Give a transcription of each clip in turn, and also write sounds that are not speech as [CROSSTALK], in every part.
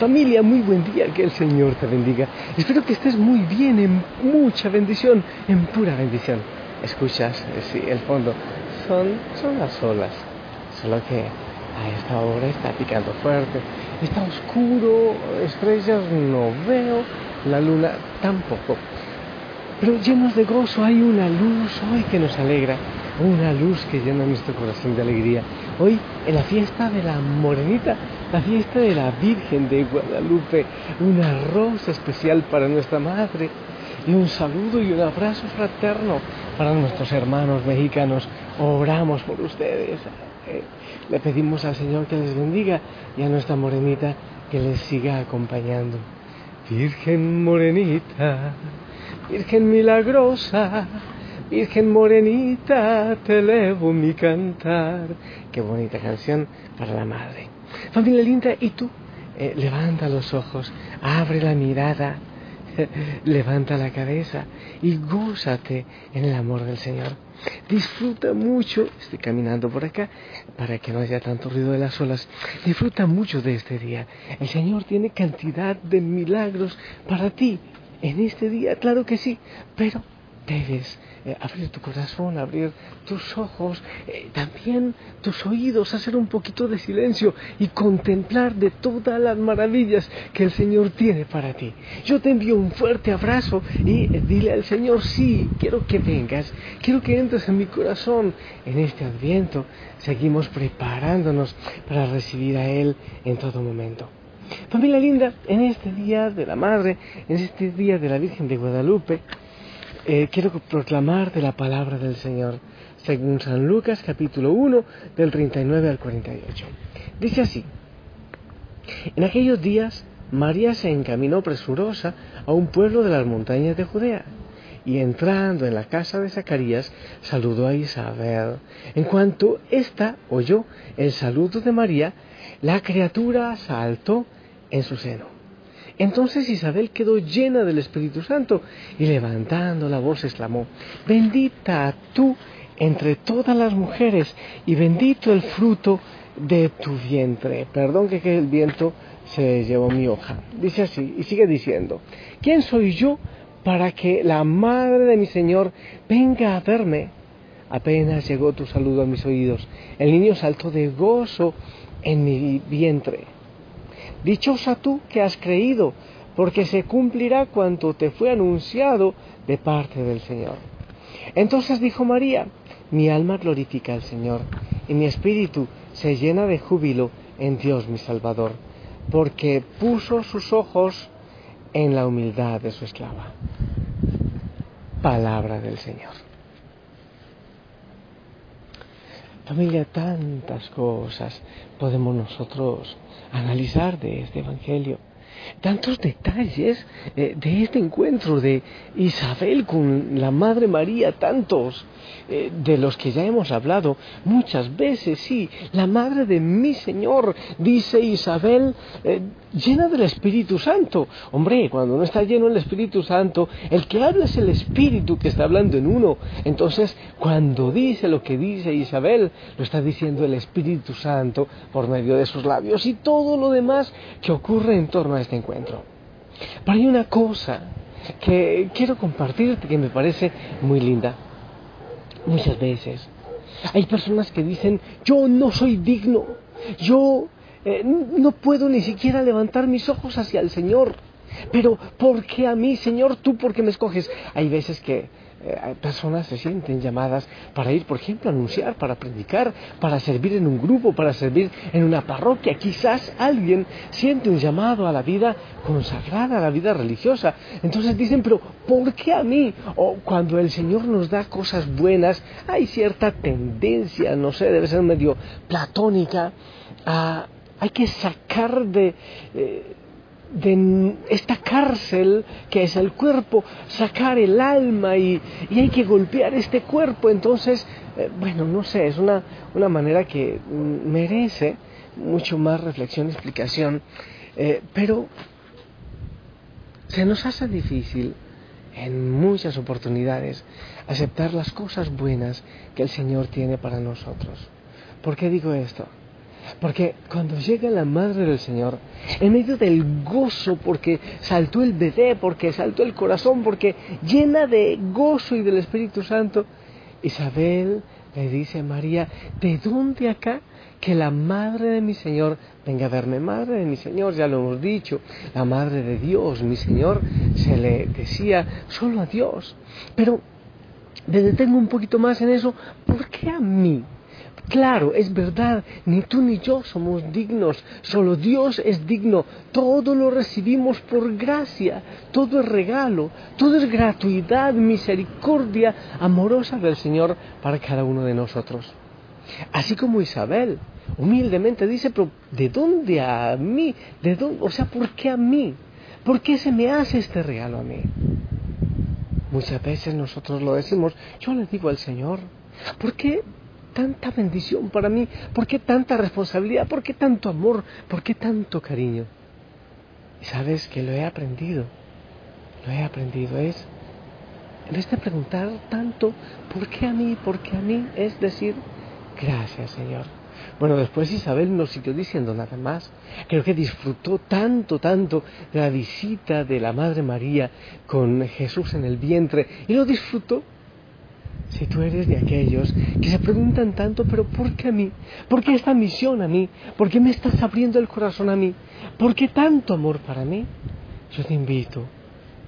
Familia, muy buen día, que el Señor te bendiga. Espero que estés muy bien, en mucha bendición, en pura bendición. Escuchas, eh, sí, el fondo, son, son las olas, solo que a esta hora está picando fuerte, está oscuro, estrellas no veo, la luna tampoco. Pero llenos de gozo hay una luz hoy que nos alegra, una luz que llena nuestro corazón de alegría. Hoy en la fiesta de la Morenita, la fiesta de la Virgen de Guadalupe, una rosa especial para nuestra madre y un saludo y un abrazo fraterno para nuestros hermanos mexicanos. Oramos por ustedes. Eh, le pedimos al Señor que les bendiga y a nuestra Morenita que les siga acompañando. Virgen Morenita Virgen milagrosa, Virgen morenita, te elevo mi cantar. Qué bonita canción para la madre. Familia linda, ¿y tú? Eh, levanta los ojos, abre la mirada, [LAUGHS] levanta la cabeza y gózate en el amor del Señor. Disfruta mucho, estoy caminando por acá para que no haya tanto ruido de las olas. Disfruta mucho de este día. El Señor tiene cantidad de milagros para ti en este día, claro que sí, pero debes eh, abrir tu corazón, abrir tus ojos, eh, también tus oídos, hacer un poquito de silencio y contemplar de todas las maravillas que el Señor tiene para ti. Yo te envío un fuerte abrazo y eh, dile al Señor, sí, quiero que vengas, quiero que entres en mi corazón en este adviento. Seguimos preparándonos para recibir a Él en todo momento. Familia linda, en este día de la Madre, en este día de la Virgen de Guadalupe, eh, quiero proclamar de la palabra del Señor, según San Lucas capítulo 1, del 39 al 48. Dice así, en aquellos días María se encaminó presurosa a un pueblo de las montañas de Judea y entrando en la casa de Zacarías saludó a Isabel. En cuanto ésta oyó el saludo de María, la criatura saltó en su seno. Entonces Isabel quedó llena del Espíritu Santo y levantando la voz exclamó, bendita tú entre todas las mujeres y bendito el fruto de tu vientre. Perdón que, el viento se llevó mi hoja. Dice así y sigue diciendo, ¿quién soy yo para que la madre de mi Señor venga a verme? Apenas llegó tu saludo a mis oídos. El niño saltó de gozo en mi vientre. Dichosa tú que has creído, porque se cumplirá cuanto te fue anunciado de parte del Señor. Entonces dijo María, mi alma glorifica al Señor, y mi espíritu se llena de júbilo en Dios mi Salvador, porque puso sus ojos en la humildad de su esclava. Palabra del Señor. Familia, tantas cosas podemos nosotros analizar de este Evangelio. Tantos detalles eh, de este encuentro de Isabel con la Madre María, tantos eh, de los que ya hemos hablado muchas veces, sí, la Madre de mi Señor, dice Isabel, eh, llena del Espíritu Santo. Hombre, cuando no está lleno el Espíritu Santo, el que habla es el Espíritu que está hablando en uno. Entonces, cuando dice lo que dice Isabel, lo está diciendo el Espíritu Santo por medio de sus labios y todo lo demás que ocurre en torno a este encuentro. Pero hay una cosa que quiero compartirte que me parece muy linda. Muchas veces hay personas que dicen, yo no soy digno, yo eh, no puedo ni siquiera levantar mis ojos hacia el Señor. Pero ¿por qué a mí, Señor, tú por qué me escoges? Hay veces que eh, personas se sienten llamadas para ir, por ejemplo, a anunciar, para predicar, para servir en un grupo, para servir en una parroquia. Quizás alguien siente un llamado a la vida consagrada, a la vida religiosa. Entonces dicen, pero ¿por qué a mí? O cuando el Señor nos da cosas buenas, hay cierta tendencia, no sé, debe ser medio platónica, hay que sacar de... Eh, de esta cárcel que es el cuerpo, sacar el alma y, hay que golpear este cuerpo. Entonces, eh, bueno, no sé, es una, una, manera que merece mucho más reflexión y explicación, eh, pero se nos hace difícil en muchas oportunidades aceptar las cosas buenas que el Señor tiene para nosotros. ¿Por qué digo esto? Porque cuando llega la madre del Señor, en medio del gozo, porque saltó el bebé, porque saltó el corazón, porque llena de gozo y del Espíritu Santo, Isabel le dice a María, ¿de dónde acá que la madre de mi Señor venga a verme? Madre de mi Señor, ya lo hemos dicho, la madre de Dios, mi Señor, se le decía solo a Dios. Pero me detengo un poquito más en eso, ¿por qué a mí? Claro, es verdad, ni tú ni yo somos dignos, solo Dios es digno, todo lo recibimos por gracia, todo es regalo, todo es gratuidad, misericordia amorosa del Señor para cada uno de nosotros. Así como Isabel, humildemente dice, pero ¿de dónde a mí? ¿De dónde? O sea, ¿por qué a mí? ¿Por qué se me hace este regalo a mí? Muchas veces nosotros lo decimos, yo le digo al Señor, ¿por qué tanta bendición para mí? ¿Por qué tanta responsabilidad? ¿Por qué tanto amor? ¿Por qué tanto cariño? Y sabes que lo he aprendido, lo he aprendido, es en vez de preguntar tanto, ¿por qué a mí? ¿Por qué a mí? Es decir, gracias Señor. Bueno, después Isabel no siguió diciendo nada más. Creo que disfrutó tanto, tanto de la visita de la Madre María con Jesús en el vientre y lo disfrutó si tú eres de aquellos que se preguntan tanto, pero ¿por qué a mí? ¿Por qué esta misión a mí? ¿Por qué me estás abriendo el corazón a mí? ¿Por qué tanto amor para mí? Yo te invito,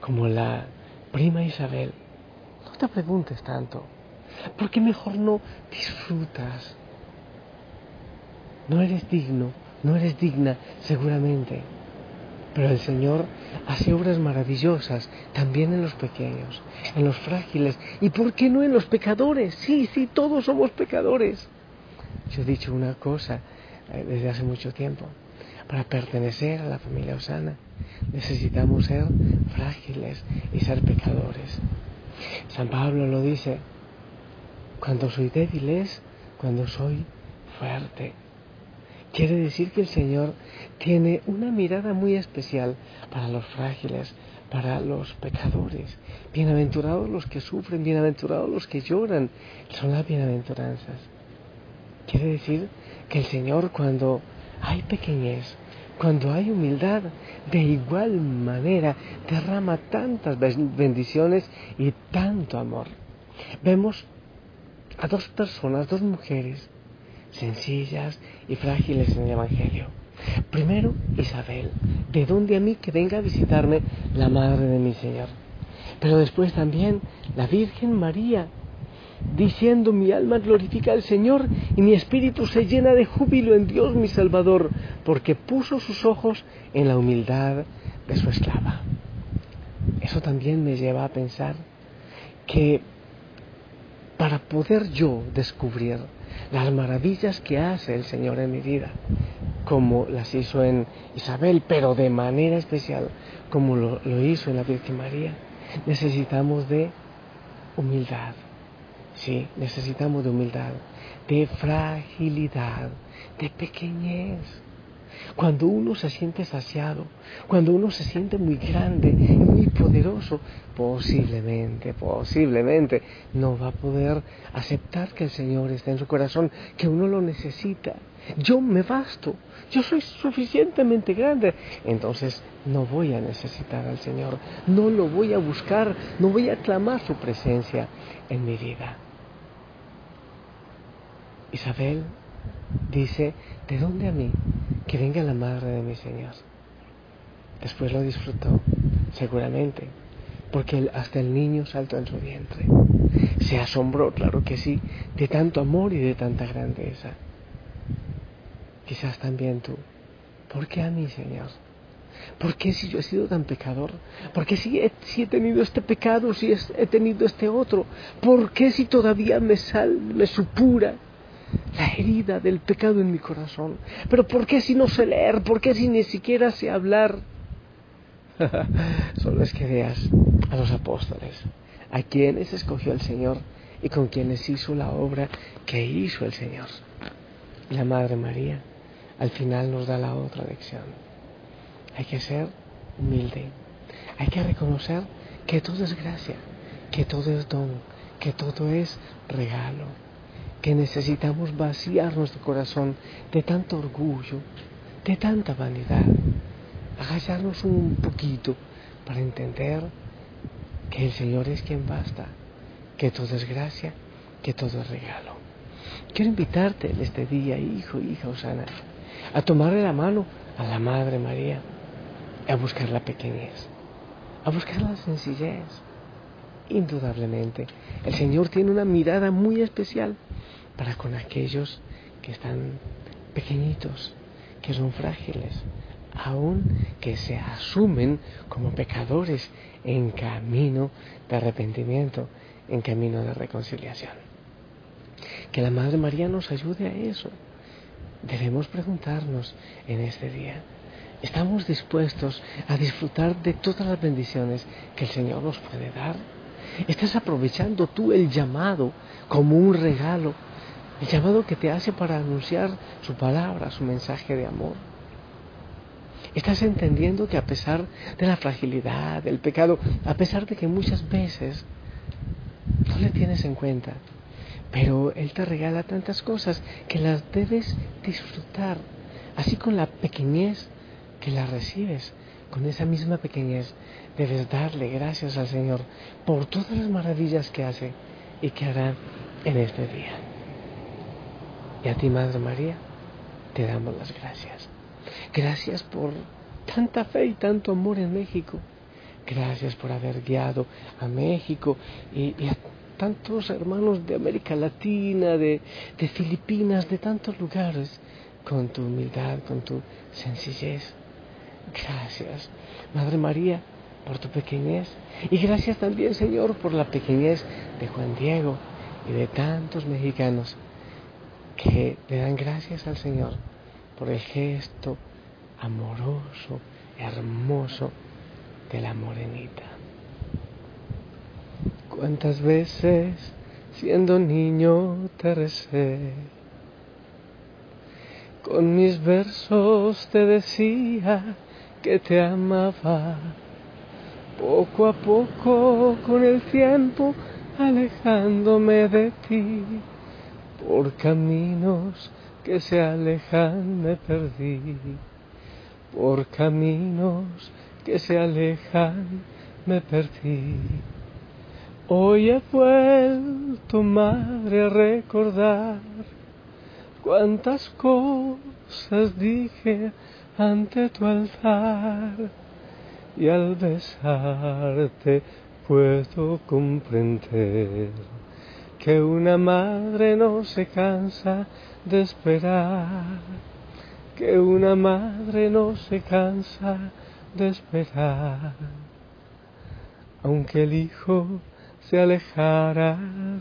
como la prima Isabel, no te preguntes tanto, porque mejor no disfrutas. No eres digno, no eres digna, seguramente pero el Señor hace obras maravillosas también en los pequeños, en los frágiles. ¿Y por qué no en los pecadores? Sí, sí, todos somos pecadores. Yo he dicho una cosa eh, desde hace mucho tiempo. Para pertenecer a la familia Osana necesitamos ser frágiles y ser pecadores. San Pablo lo dice, cuando soy débil es cuando soy fuerte. Quiere decir que el Señor tiene una mirada muy especial para los frágiles, para los pecadores. Bienaventurados los que sufren, bienaventurados los que lloran. Son las bienaventuranzas. Quiere decir que el Señor cuando hay pequeñez, cuando hay humildad, de igual manera derrama tantas bendiciones y tanto amor. Vemos a dos personas, dos mujeres, sencillas y frágiles en el Evangelio. Primero, Isabel, de dónde a mí que venga a visitarme la madre de mi Señor. Pero después también la Virgen María, diciendo mi alma glorifica al Señor y mi espíritu se llena de júbilo en Dios mi Salvador, porque puso sus ojos en la humildad de su esclava. Eso también me lleva a pensar que para poder yo descubrir las maravillas que hace el Señor en mi vida, como las hizo en Isabel, pero de manera especial, como lo, hizo en la Virgen María, necesitamos de humildad. Sí, necesitamos de humildad, de fragilidad, de pequeñez. Cuando uno se siente saciado, cuando uno se siente muy grande y muy poderoso, posiblemente, posiblemente no va a poder aceptar que el Señor esté en su corazón, que uno lo necesita. Yo me basto, yo soy suficientemente grande, entonces no voy a necesitar al Señor, no lo voy a buscar, no voy a clamar su presencia en mi vida. Isabel dice, ¿de dónde a mí? Que venga la madre de mi Señor. Después lo disfrutó, seguramente, porque hasta el niño saltó en su vientre. Se asombró, claro que sí, de tanto amor y de tanta grandeza. Quizás también tú. ¿Por qué a mí, Señor? ¿Por qué si yo he sido tan pecador? ¿Por qué si he, he tenido este pecado, si he tenido este otro? ¿Por qué si todavía me, sal, me supura la herida del pecado en mi corazón? ¿Pero por qué si no sé leer? ¿Por qué si ni siquiera sé hablar? [LAUGHS] Solo es que veas a los apóstoles, a quienes escogió el Señor y con quienes hizo la obra que hizo el Señor. La Madre María al final nos da la otra lección. Hay que ser humilde, hay que reconocer que todo es gracia, que todo es don, que todo es regalo, que necesitamos vaciar nuestro corazón de tanto orgullo, de tanta vanidad, agacharnos un poquito para entender que el Señor es quien basta, que todo es gracia, que todo es regalo. Quiero invitarte en este día, hijo, hija Osana, a tomarle la mano a la Madre María, a buscar la pequeñez, a buscar la sencillez. Indudablemente, el Señor tiene una mirada muy especial para con aquellos que están pequeñitos, que son frágiles, aun que se asumen como pecadores en camino de arrepentimiento, en camino de reconciliación. Que la Madre María nos ayude a eso. Debemos preguntarnos en este día, ¿estamos dispuestos a disfrutar de todas las bendiciones que el Señor nos puede dar? ¿Estás aprovechando tú el llamado como un regalo? El llamado que te hace para anunciar su palabra, su mensaje de amor. Estás entendiendo que a pesar de la fragilidad, del pecado, a pesar de que muchas veces no le tienes en cuenta, pero Él te regala tantas cosas que las debes disfrutar, así con la pequeñez que las recibes, con esa misma pequeñez debes darle gracias al Señor por todas las maravillas que hace y que hará en este día. Y a ti, Madre María, te damos las gracias. Gracias por tanta fe y tanto amor en México. Gracias por haber guiado a México y, a tantos hermanos de América Latina, de, Filipinas, de tantos lugares, con tu humildad, con tu sencillez. Gracias, Madre María, por tu pequeñez. Y gracias también, Señor, por la pequeñez de Juan Diego y de tantos mexicanos que le dan gracias al Señor por el gesto amoroso, hermoso de la morenita. ¿Cuántas veces siendo niño te recé? Con mis versos te decía que te amaba. Poco a poco con el tiempo alejándome de ti por caminos que se alejan me perdí, por caminos que se alejan me perdí. Hoy he vuelto, madre, a recordar cuántas cosas dije ante tu altar y al besarte puedo comprender que una madre no se cansa de esperar, que una madre no se cansa de esperar, aunque el hijo se alejara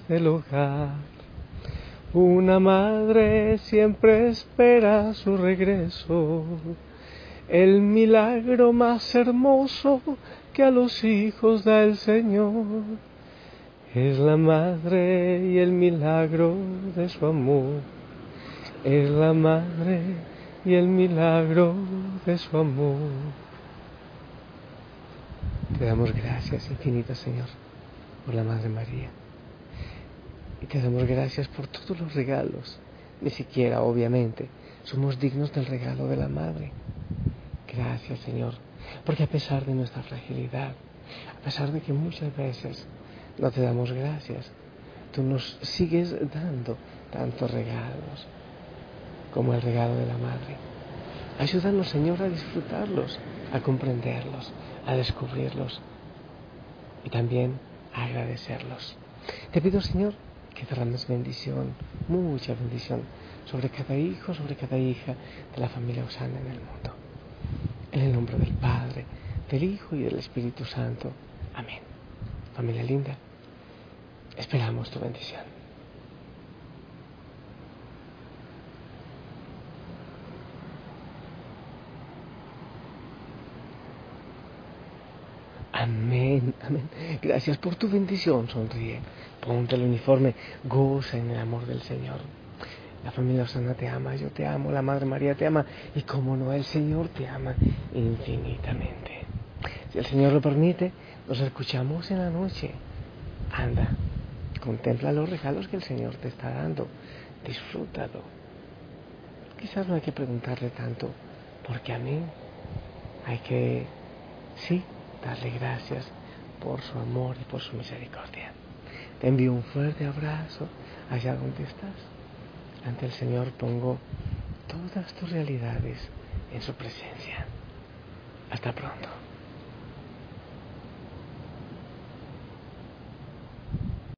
del hogar. Una madre siempre espera su regreso, el milagro más hermoso que a los hijos da el Señor es la madre y el milagro de su amor. Es la madre y el milagro de su amor. Te damos gracias infinitas, Señor, por la Madre María. Y te damos gracias por todos los regalos. Ni siquiera, obviamente, somos dignos del regalo de la Madre. Gracias, Señor, porque a pesar de nuestra fragilidad, a pesar de que muchas veces no te damos gracias. Tú nos sigues dando tantos regalos como el regalo de la Madre. Ayúdanos, Señor, a disfrutarlos, a comprenderlos, a descubrirlos y también a agradecerlos. Te pido, Señor, que derrames bendición, mucha bendición, sobre cada hijo, sobre cada hija de la familia Osana en el mundo. En el nombre del Padre, del Hijo y del Espíritu Santo. Amén. Familia linda. Esperamos tu bendición. Amén, amén. Gracias por tu bendición. Sonríe. Ponte el uniforme. Goza en el amor del Señor. La familia Osana te ama, yo te amo, la Madre María te ama y como no, el Señor te ama infinitamente. Si el Señor lo permite, nos escuchamos en la noche. Anda, Contempla los regalos que el Señor te está dando. Disfrútalo. Quizás no hay que preguntarle tanto, porque a mí hay que, sí, darle gracias por su amor y por su misericordia. Te envío un fuerte abrazo allá donde estás. Ante el Señor pongo todas tus realidades en su presencia. Hasta pronto.